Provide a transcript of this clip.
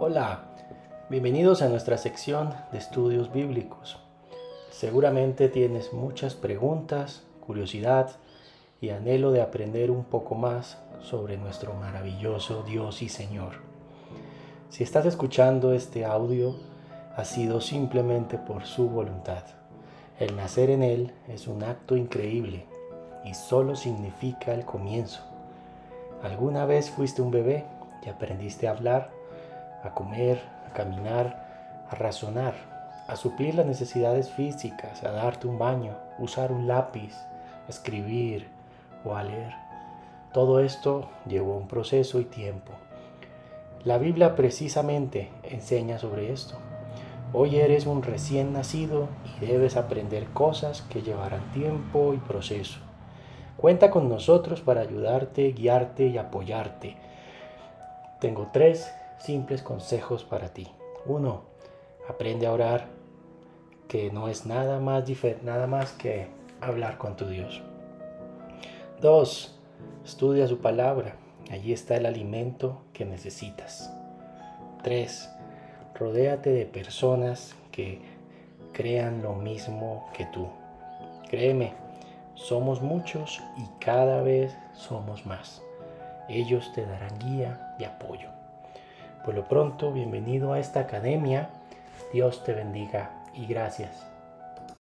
Hola, bienvenidos a nuestra sección de estudios bíblicos. Seguramente tienes muchas preguntas, curiosidad y anhelo de aprender un poco más sobre nuestro maravilloso Dios y Señor. Si estás escuchando este audio, ha sido simplemente por su voluntad. El nacer en Él es un acto increíble y solo significa el comienzo. ¿Alguna vez fuiste un bebé y aprendiste a hablar, a comer, a caminar, a razonar, a suplir las necesidades físicas, a darte un baño, usar un lápiz, escribir o a leer? Todo esto llevó un proceso y tiempo. La Biblia precisamente enseña sobre esto. Hoy eres un recién nacido y debes aprender cosas que llevarán tiempo y proceso. Cuenta con nosotros para ayudarte, guiarte y apoyarte. Tengo tres simples consejos para ti. Uno, aprende a orar, que no es nada más, nada más que hablar con tu Dios. Dos, estudia su palabra. Allí está el alimento que necesitas. Tres, Rodéate de personas que crean lo mismo que tú. Créeme, somos muchos y cada vez somos más. Ellos te darán guía y apoyo. Por lo pronto, bienvenido a esta academia. Dios te bendiga y gracias